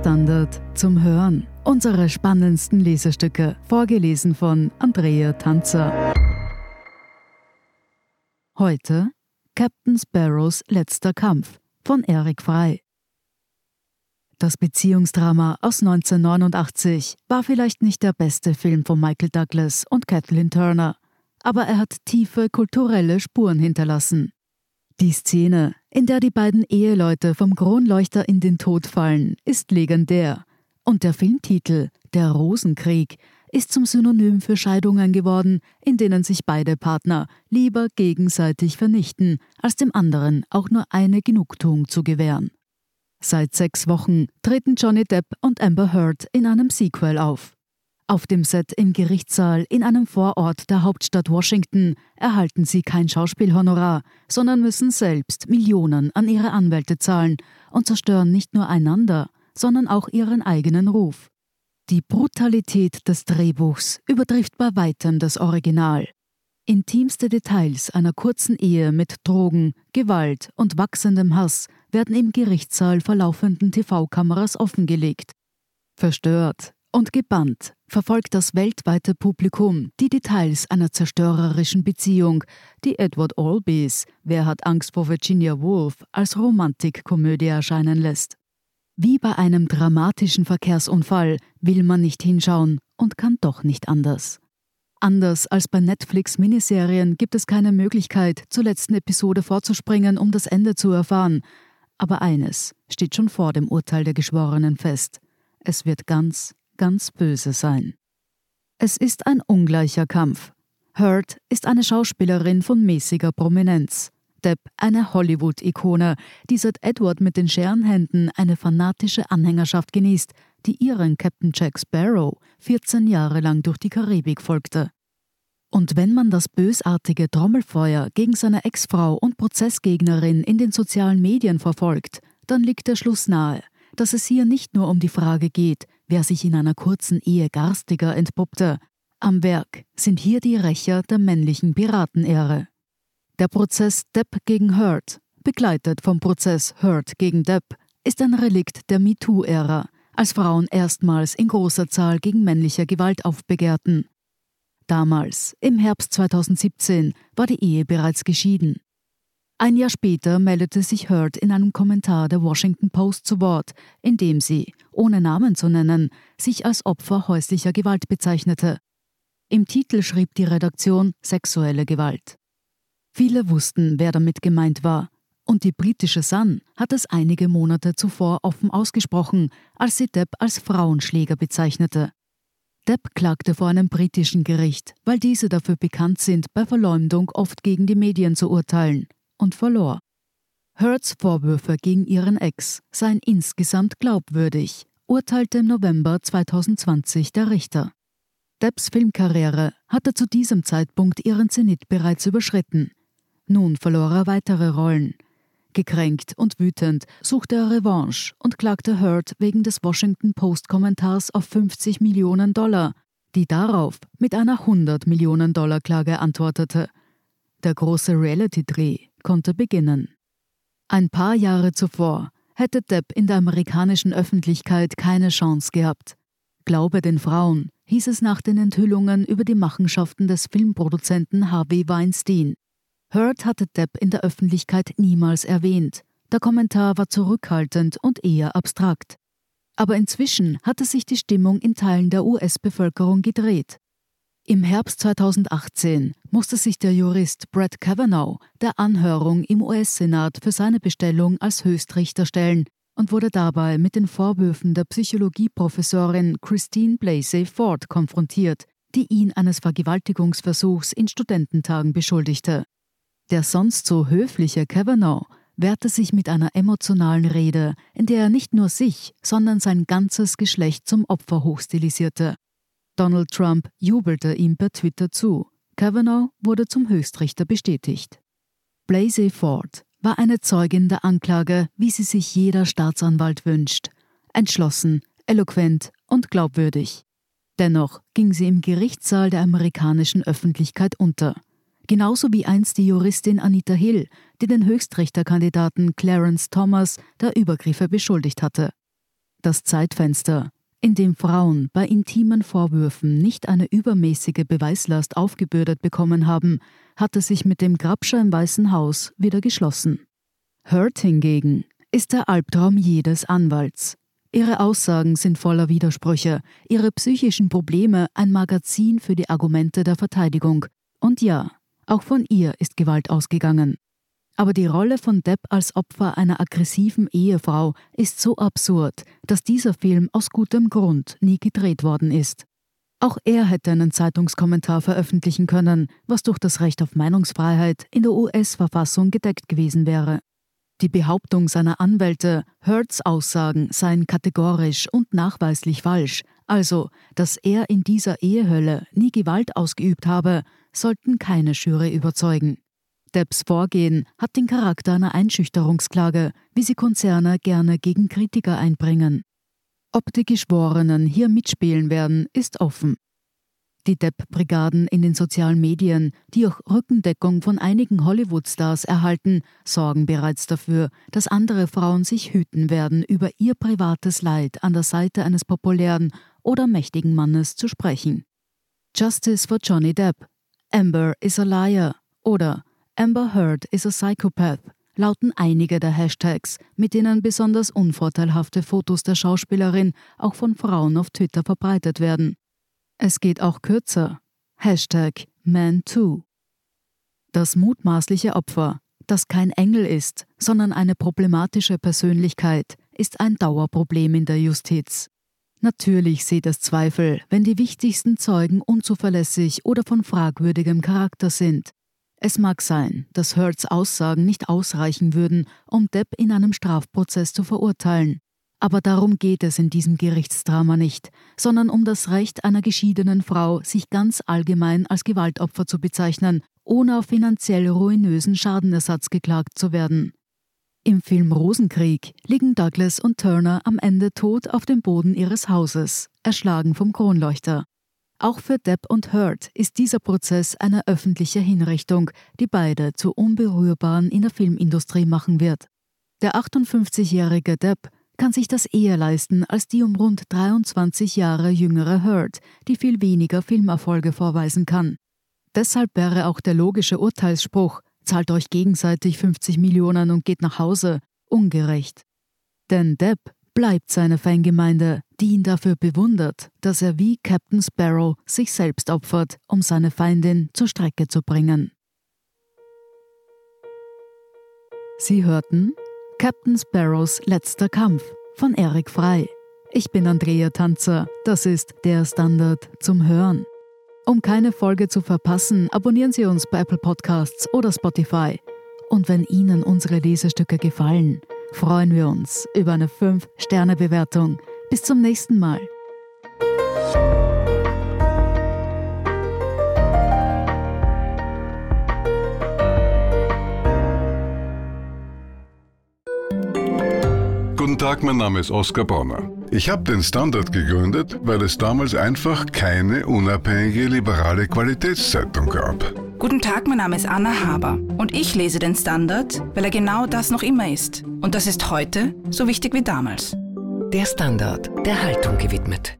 Standard zum Hören. Unsere spannendsten Lesestücke, vorgelesen von Andrea Tanzer. Heute Captain Sparrows letzter Kampf von Eric Frey. Das Beziehungsdrama aus 1989 war vielleicht nicht der beste Film von Michael Douglas und Kathleen Turner, aber er hat tiefe kulturelle Spuren hinterlassen. Die Szene, in der die beiden Eheleute vom Kronleuchter in den Tod fallen, ist legendär. Und der Filmtitel Der Rosenkrieg ist zum Synonym für Scheidungen geworden, in denen sich beide Partner lieber gegenseitig vernichten, als dem anderen auch nur eine Genugtuung zu gewähren. Seit sechs Wochen treten Johnny Depp und Amber Heard in einem Sequel auf. Auf dem Set im Gerichtssaal in einem Vorort der Hauptstadt Washington erhalten sie kein Schauspielhonorar, sondern müssen selbst Millionen an ihre Anwälte zahlen und zerstören nicht nur einander, sondern auch ihren eigenen Ruf. Die Brutalität des Drehbuchs übertrifft bei weitem das Original. Intimste Details einer kurzen Ehe mit Drogen, Gewalt und wachsendem Hass werden im Gerichtssaal vor laufenden TV-Kameras offengelegt. Verstört, und gebannt verfolgt das weltweite Publikum die Details einer zerstörerischen Beziehung, die Edward Albys Wer hat Angst vor Virginia Woolf als Romantikkomödie erscheinen lässt. Wie bei einem dramatischen Verkehrsunfall will man nicht hinschauen und kann doch nicht anders. Anders als bei Netflix-Miniserien gibt es keine Möglichkeit, zur letzten Episode vorzuspringen, um das Ende zu erfahren. Aber eines steht schon vor dem Urteil der Geschworenen fest. Es wird ganz, ganz böse sein. Es ist ein ungleicher Kampf. Hurt ist eine Schauspielerin von mäßiger Prominenz. Depp eine Hollywood-Ikone, die seit Edward mit den Scherenhänden eine fanatische Anhängerschaft genießt, die ihren Captain Jack Sparrow 14 Jahre lang durch die Karibik folgte. Und wenn man das bösartige Trommelfeuer gegen seine Ex-Frau und Prozessgegnerin in den sozialen Medien verfolgt, dann liegt der Schluss nahe, dass es hier nicht nur um die Frage geht, wer sich in einer kurzen Ehe garstiger entpuppte. Am Werk sind hier die Rächer der männlichen Piratenehre. Der Prozess Depp gegen Hurt, begleitet vom Prozess Hurt gegen Depp, ist ein Relikt der MeToo-Ära, als Frauen erstmals in großer Zahl gegen männliche Gewalt aufbegehrten. Damals, im Herbst 2017, war die Ehe bereits geschieden. Ein Jahr später meldete sich Hurd in einem Kommentar der Washington Post zu Wort, in dem sie, ohne Namen zu nennen, sich als Opfer häuslicher Gewalt bezeichnete. Im Titel schrieb die Redaktion sexuelle Gewalt. Viele wussten, wer damit gemeint war, und die britische Sun hat es einige Monate zuvor offen ausgesprochen, als sie Depp als Frauenschläger bezeichnete. Depp klagte vor einem britischen Gericht, weil diese dafür bekannt sind, bei Verleumdung oft gegen die Medien zu urteilen und verlor. Hurts Vorwürfe gegen ihren Ex seien insgesamt glaubwürdig, urteilte im November 2020 der Richter. Depps Filmkarriere hatte zu diesem Zeitpunkt ihren Zenit bereits überschritten. Nun verlor er weitere Rollen. Gekränkt und wütend suchte er Revanche und klagte Hurt wegen des Washington Post-Kommentars auf 50 Millionen Dollar, die darauf mit einer 100 Millionen Dollar Klage antwortete. Der große Reality-Dreh konnte beginnen. Ein paar Jahre zuvor hätte Depp in der amerikanischen Öffentlichkeit keine Chance gehabt. Glaube den Frauen, hieß es nach den Enthüllungen über die Machenschaften des Filmproduzenten Harvey Weinstein. Hurt hatte Depp in der Öffentlichkeit niemals erwähnt. Der Kommentar war zurückhaltend und eher abstrakt. Aber inzwischen hatte sich die Stimmung in Teilen der US-Bevölkerung gedreht. Im Herbst 2018 musste sich der Jurist Brett Kavanaugh der Anhörung im US-Senat für seine Bestellung als Höchstrichter stellen und wurde dabei mit den Vorwürfen der Psychologieprofessorin Christine Blasey Ford konfrontiert, die ihn eines Vergewaltigungsversuchs in Studententagen beschuldigte. Der sonst so höfliche Kavanaugh wehrte sich mit einer emotionalen Rede, in der er nicht nur sich, sondern sein ganzes Geschlecht zum Opfer hochstilisierte. Donald Trump jubelte ihm per Twitter zu. Kavanaugh wurde zum Höchstrichter bestätigt. Blasey Ford war eine Zeugin der Anklage, wie sie sich jeder Staatsanwalt wünscht. Entschlossen, eloquent und glaubwürdig. Dennoch ging sie im Gerichtssaal der amerikanischen Öffentlichkeit unter. Genauso wie einst die Juristin Anita Hill, die den Höchstrichterkandidaten Clarence Thomas der Übergriffe beschuldigt hatte. Das Zeitfenster, in dem Frauen bei intimen Vorwürfen nicht eine übermäßige Beweislast aufgebürdet bekommen haben, hatte sich mit dem Grabscher im Weißen Haus wieder geschlossen. Hurt hingegen ist der Albtraum jedes Anwalts. Ihre Aussagen sind voller Widersprüche, ihre psychischen Probleme ein Magazin für die Argumente der Verteidigung. Und ja, auch von ihr ist Gewalt ausgegangen. Aber die Rolle von Depp als Opfer einer aggressiven Ehefrau ist so absurd, dass dieser Film aus gutem Grund nie gedreht worden ist. Auch er hätte einen Zeitungskommentar veröffentlichen können, was durch das Recht auf Meinungsfreiheit in der US-Verfassung gedeckt gewesen wäre. Die Behauptung seiner Anwälte, Hurts Aussagen seien kategorisch und nachweislich falsch, also dass er in dieser Ehehölle nie Gewalt ausgeübt habe, sollten keine Jury überzeugen. Depps Vorgehen hat den Charakter einer Einschüchterungsklage, wie sie Konzerne gerne gegen Kritiker einbringen. Ob die Geschworenen hier mitspielen werden, ist offen. Die Depp-Brigaden in den sozialen Medien, die auch Rückendeckung von einigen Hollywood-Stars erhalten, sorgen bereits dafür, dass andere Frauen sich hüten werden, über ihr privates Leid an der Seite eines populären oder mächtigen Mannes zu sprechen. Justice for Johnny Depp, Amber is a liar oder Amber Heard is a psychopath lauten einige der Hashtags, mit denen besonders unvorteilhafte Fotos der Schauspielerin auch von Frauen auf Twitter verbreitet werden. Es geht auch kürzer. Hashtag ManToo. Das mutmaßliche Opfer, das kein Engel ist, sondern eine problematische Persönlichkeit, ist ein Dauerproblem in der Justiz. Natürlich sieht es Zweifel, wenn die wichtigsten Zeugen unzuverlässig oder von fragwürdigem Charakter sind. Es mag sein, dass Hurts Aussagen nicht ausreichen würden, um Depp in einem Strafprozess zu verurteilen. Aber darum geht es in diesem Gerichtsdrama nicht, sondern um das Recht einer geschiedenen Frau, sich ganz allgemein als Gewaltopfer zu bezeichnen, ohne auf finanziell ruinösen Schadenersatz geklagt zu werden. Im Film Rosenkrieg liegen Douglas und Turner am Ende tot auf dem Boden ihres Hauses, erschlagen vom Kronleuchter. Auch für Depp und Hurt ist dieser Prozess eine öffentliche Hinrichtung, die beide zu Unberührbaren in der Filmindustrie machen wird. Der 58-jährige Depp kann sich das eher leisten als die um rund 23 Jahre jüngere Hurt, die viel weniger Filmerfolge vorweisen kann. Deshalb wäre auch der logische Urteilsspruch, zahlt euch gegenseitig 50 Millionen und geht nach Hause, ungerecht. Denn Depp bleibt seine Fangemeinde, die ihn dafür bewundert, dass er wie Captain Sparrow sich selbst opfert, um seine Feindin zur Strecke zu bringen. Sie hörten Captain Sparrows letzter Kampf von Eric Frei. Ich bin Andrea Tanzer, das ist der Standard zum Hören. Um keine Folge zu verpassen, abonnieren Sie uns bei Apple Podcasts oder Spotify. Und wenn Ihnen unsere Lesestücke gefallen, freuen wir uns über eine 5-Sterne-Bewertung. Bis zum nächsten Mal. Guten Tag, mein Name ist Oskar Bronner. Ich habe den Standard gegründet, weil es damals einfach keine unabhängige liberale Qualitätszeitung gab. Guten Tag, mein Name ist Anna Haber und ich lese den Standard, weil er genau das noch immer ist. Und das ist heute so wichtig wie damals. Der Standard, der Haltung gewidmet.